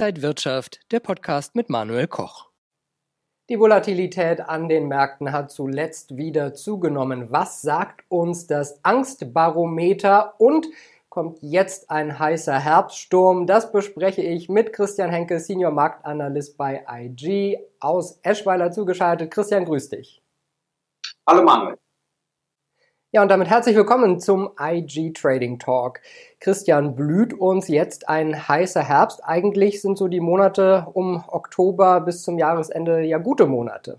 Inside Wirtschaft, der Podcast mit Manuel Koch. Die Volatilität an den Märkten hat zuletzt wieder zugenommen. Was sagt uns das Angstbarometer und kommt jetzt ein heißer Herbststurm? Das bespreche ich mit Christian Henke, Senior Marktanalyst bei IG aus Eschweiler zugeschaltet. Christian, grüß dich. Hallo Manuel. Ja, und damit herzlich willkommen zum IG Trading Talk. Christian, blüht uns jetzt ein heißer Herbst? Eigentlich sind so die Monate um Oktober bis zum Jahresende ja gute Monate.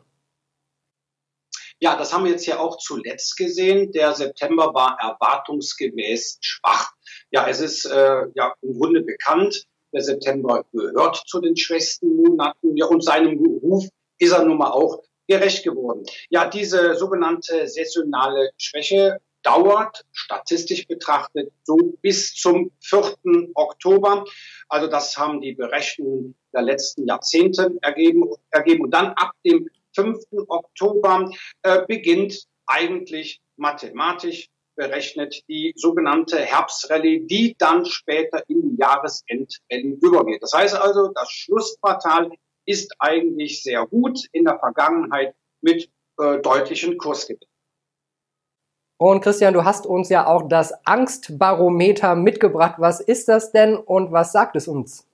Ja, das haben wir jetzt ja auch zuletzt gesehen. Der September war erwartungsgemäß schwach. Ja, es ist äh, ja im Grunde bekannt, der September gehört zu den schwächsten Monaten. Ja, und seinem Ruf ist er nun mal auch gerecht geworden. Ja, diese sogenannte saisonale Schwäche dauert statistisch betrachtet so bis zum 4. Oktober. Also das haben die Berechnungen der letzten Jahrzehnte ergeben. ergeben. Und dann ab dem 5. Oktober äh, beginnt eigentlich mathematisch berechnet die sogenannte Herbstrallye, die dann später in die Jahresendrallye übergeht. Das heißt also, das Schlussquartal ist eigentlich sehr gut in der Vergangenheit mit äh, deutlichen Kursgewinnen. Und Christian, du hast uns ja auch das Angstbarometer mitgebracht. Was ist das denn und was sagt es uns?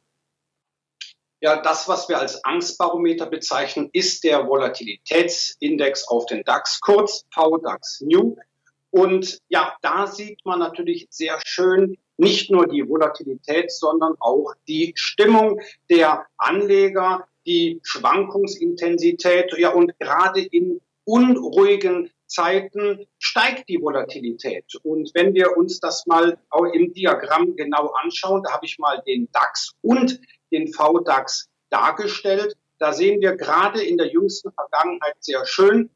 Ja, das, was wir als Angstbarometer bezeichnen, ist der Volatilitätsindex auf den DAX, kurz VDAX New. Und ja, da sieht man natürlich sehr schön nicht nur die Volatilität, sondern auch die Stimmung der Anleger, die Schwankungsintensität. Ja, und gerade in unruhigen Zeiten steigt die Volatilität. Und wenn wir uns das mal im Diagramm genau anschauen, da habe ich mal den DAX und den VDAX dargestellt. Da sehen wir gerade in der jüngsten Vergangenheit sehr schön,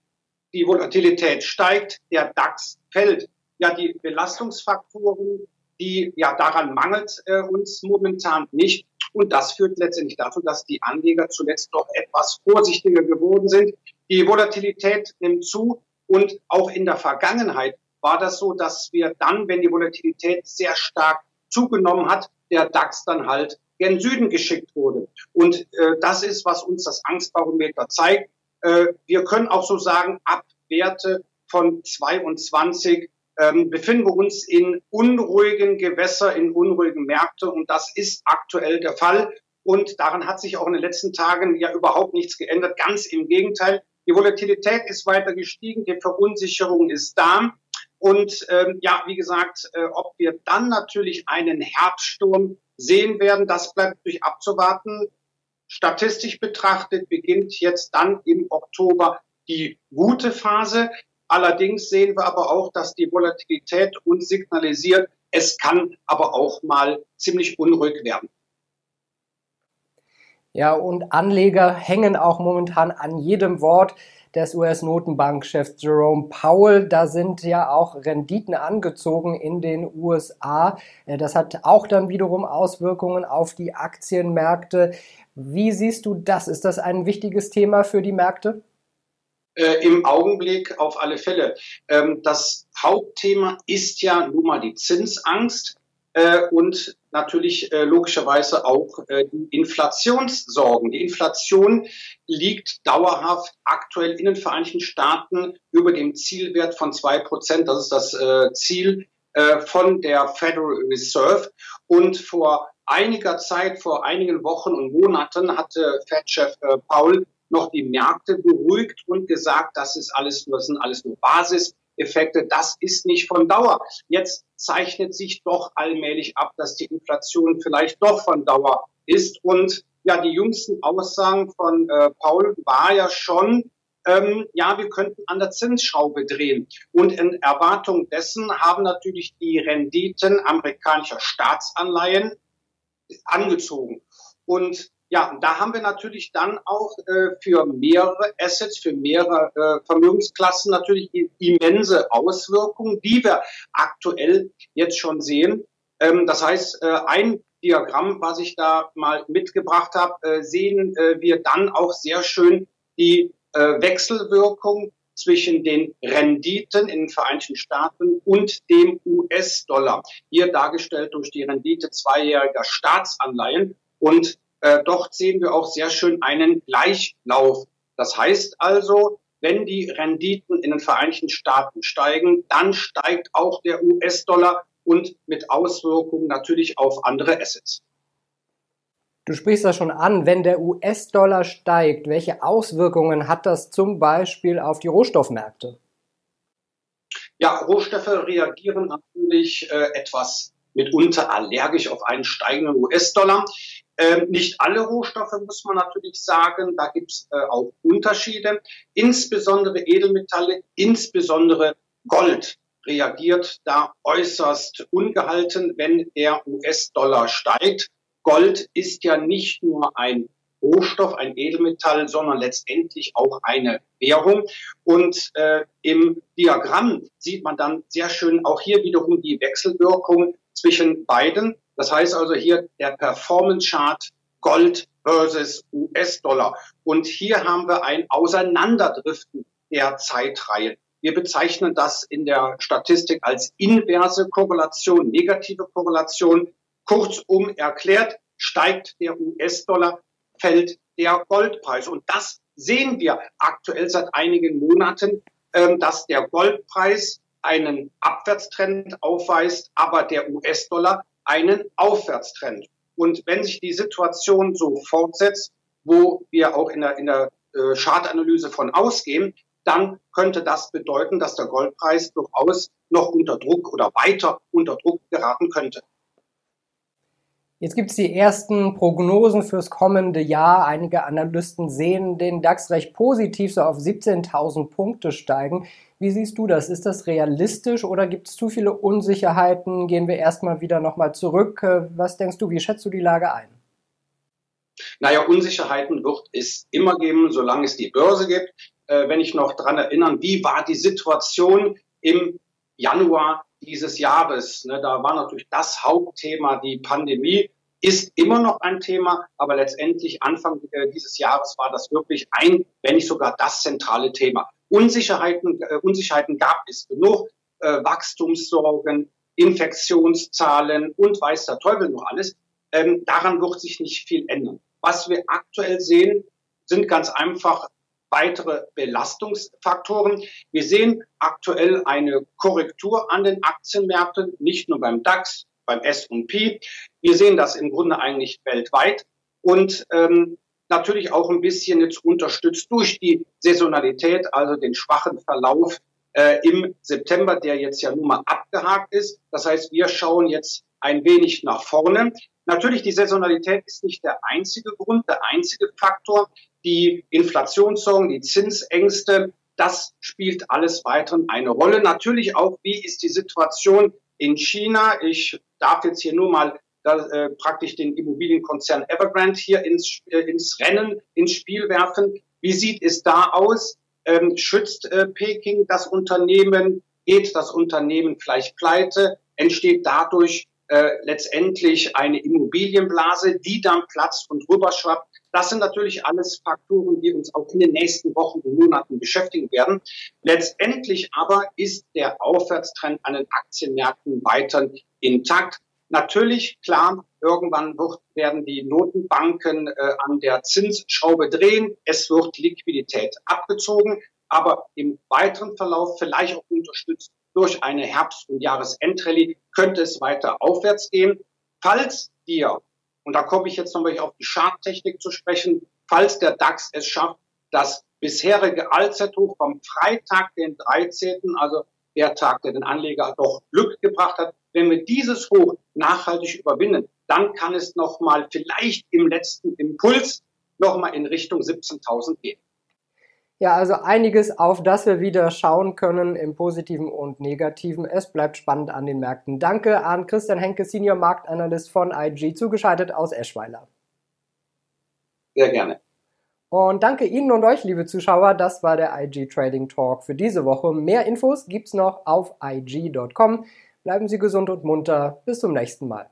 die Volatilität steigt, der DAX fällt. Ja, die Belastungsfaktoren, die, ja, daran mangelt äh, uns momentan nicht. Und das führt letztendlich dazu, dass die Anleger zuletzt doch etwas vorsichtiger geworden sind. Die Volatilität nimmt zu und auch in der Vergangenheit war das so, dass wir dann, wenn die Volatilität sehr stark zugenommen hat, der DAX dann halt gen Süden geschickt wurde. Und äh, das ist, was uns das Angstbarometer zeigt. Äh, wir können auch so sagen, ab Werte von 22 ähm, befinden wir uns in unruhigen Gewässer, in unruhigen Märkten und das ist aktuell der Fall. Und daran hat sich auch in den letzten Tagen ja überhaupt nichts geändert. Ganz im Gegenteil. Die Volatilität ist weiter gestiegen, die Verunsicherung ist da. Und ähm, ja, wie gesagt, äh, ob wir dann natürlich einen Herbststurm sehen werden, das bleibt natürlich abzuwarten. Statistisch betrachtet beginnt jetzt dann im Oktober die gute Phase. Allerdings sehen wir aber auch, dass die Volatilität uns signalisiert, es kann aber auch mal ziemlich unruhig werden. Ja, und Anleger hängen auch momentan an jedem Wort des US-Notenbankchefs Jerome Powell. Da sind ja auch Renditen angezogen in den USA. Äh, das hat auch dann wiederum Auswirkungen auf die Aktienmärkte. Wie siehst du das? Ist das ein wichtiges Thema für die Märkte? Äh, Im Augenblick auf alle Fälle. Ähm, das Hauptthema ist ja nun mal die Zinsangst äh, und natürlich äh, logischerweise auch äh, die Inflationssorgen. Die Inflation liegt dauerhaft aktuell in den Vereinigten Staaten über dem Zielwert von zwei Prozent. Das ist das äh, Ziel äh, von der Federal Reserve. Und vor einiger Zeit, vor einigen Wochen und Monaten hatte Fed-Chef Paul noch die Märkte beruhigt und gesagt, das ist alles nur, das sind alles nur Basiseffekte. Das ist nicht von Dauer. Jetzt zeichnet sich doch allmählich ab, dass die Inflation vielleicht doch von Dauer ist. Und ja, die jüngsten Aussagen von äh, Paul war ja schon, ähm, ja, wir könnten an der Zinsschraube drehen. Und in Erwartung dessen haben natürlich die Renditen amerikanischer Staatsanleihen angezogen. Und ja, da haben wir natürlich dann auch äh, für mehrere Assets, für mehrere äh, Vermögensklassen natürlich immense Auswirkungen, die wir aktuell jetzt schon sehen. Ähm, das heißt, äh, ein Diagramm, was ich da mal mitgebracht habe, äh, sehen äh, wir dann auch sehr schön die äh, Wechselwirkung zwischen den Renditen in den Vereinigten Staaten und dem US-Dollar. Hier dargestellt durch die Rendite zweijähriger Staatsanleihen. Und Äh, dort sehen wir auch sehr schön einen Gleichlauf. Das heißt also, wenn die Renditen in den Vereinigten Staaten steigen, dann steigt auch der US-Dollar und mit Auswirkungen natürlich auf andere Assets. Du sprichst das schon an, wenn der US-Dollar steigt, welche Auswirkungen hat das zum Beispiel auf die Rohstoffmärkte? Ja, Rohstoffe reagieren natürlich äh, etwas mitunter allergisch auf einen steigenden US-Dollar. Ähm, nicht alle Rohstoffe muss man natürlich sagen, da gibt es äh, auch Unterschiede. Insbesondere Edelmetalle, insbesondere Gold reagiert da äußerst ungehalten, wenn der US-Dollar steigt. Gold ist ja nicht nur ein Rohstoff, ein Edelmetall, sondern letztendlich auch eine Währung. Und äh, im Diagramm sieht man dann sehr schön auch hier wiederum die Wechselwirkung zwischen beiden. Das heißt also hier der Performance Chart Gold versus US-Dollar. Und hier haben wir ein Auseinanderdriften der Zeitreihen. Wir bezeichnen das in der Statistik als inverse Korrelation, negative Korrelation. Kurzum erklärt, steigt der US-Dollar, fällt der Goldpreis. Und das sehen wir aktuell seit einigen Monaten, ähm, dass der Goldpreis einen Abwärtstrend aufweist, aber der US-Dollar einen Aufwärtstrend. Und wenn sich die Situation so fortsetzt, wo wir auch in der, in der äh, Chartanalyse von ausgehen, dann könnte das bedeuten, dass der Goldpreis durchaus noch unter Druck oder weiter unter Druck geraten könnte. Jetzt gibt es die ersten Prognosen fürs kommende Jahr. Einige Analysten sehen den DAX recht positiv, so auf 17.000 Punkte steigen. Wie siehst du das? Ist das realistisch oder gibt es zu viele Unsicherheiten? Gehen wir erstmal wieder nochmal zurück. Was denkst du, wie schätzt du die Lage ein? Naja, Unsicherheiten wird es immer geben, solange es die Börse gibt. Äh, wenn ich noch dran erinnern, wie war die Situation im Januar dieses Jahres. Ne, da war natürlich das Hauptthema die Pandemie, ist immer noch ein Thema, aber letztendlich Anfang äh, dieses Jahres war das wirklich ein, wenn nicht sogar das zentrale Thema. Unsicherheiten, äh, Unsicherheiten gab es genug, äh, Wachstumssorgen, Infektionszahlen und weiß der Teufel noch alles. Ähm, daran wird sich nicht viel ändern. Was wir aktuell sehen, sind ganz einfach weitere Belastungsfaktoren. Wir sehen aktuell eine Korrektur an den Aktienmärkten, nicht nur beim DAX, beim S&P. Wir sehen das im Grunde eigentlich weltweit und ähm, natürlich auch ein bisschen jetzt unterstützt durch die Saisonalität, also den schwachen Verlauf äh, im September, der jetzt ja nun mal abgehakt ist. Das heißt, wir schauen jetzt ein wenig nach vorne. Natürlich, die Saisonalität ist nicht der einzige Grund, der einzige Faktor die Inflationssorgen, die Zinsängste, das spielt alles weiterhin eine Rolle. Natürlich auch, wie ist die Situation in China? Ich darf jetzt hier nur mal da, äh, praktisch den Immobilienkonzern Evergrande hier ins, äh, ins Rennen, ins Spiel werfen. Wie sieht es da aus? Ähm, schützt äh, Peking das Unternehmen? Geht das Unternehmen vielleicht pleite? Entsteht dadurch äh, letztendlich eine Immobilienblase, die dann platzt und rüberschwappt das sind natürlich alles Faktoren, die uns auch in den nächsten Wochen und Monaten beschäftigen werden. Letztendlich aber ist der Aufwärtstrend an den Aktienmärkten weiter intakt. Natürlich, klar, irgendwann wird, werden die Notenbanken äh, an der Zinsschraube drehen. Es wird Liquidität abgezogen, aber im weiteren Verlauf vielleicht auch unterstützt durch eine Herbst- und Jahresendrallye könnte es weiter aufwärts gehen. Falls wir und da komme ich jetzt nochmal auf die Charttechnik zu sprechen, falls der DAX es schafft, das bisherige Allzeithoch vom Freitag, den 13., also der Tag, der den Anleger doch Glück gebracht hat, wenn wir dieses Hoch nachhaltig überwinden, dann kann es nochmal vielleicht im letzten Impuls nochmal in Richtung 17.000 gehen. Ja, also einiges, auf das wir wieder schauen können im Positiven und Negativen. Es bleibt spannend an den Märkten. Danke an Christian Henke, Senior Marktanalyst von IG, zugeschaltet aus Eschweiler. Sehr gerne. Und danke Ihnen und euch, liebe Zuschauer. Das war der IG Trading Talk für diese Woche. Mehr Infos gibt's noch auf IG.com. Bleiben Sie gesund und munter. Bis zum nächsten Mal.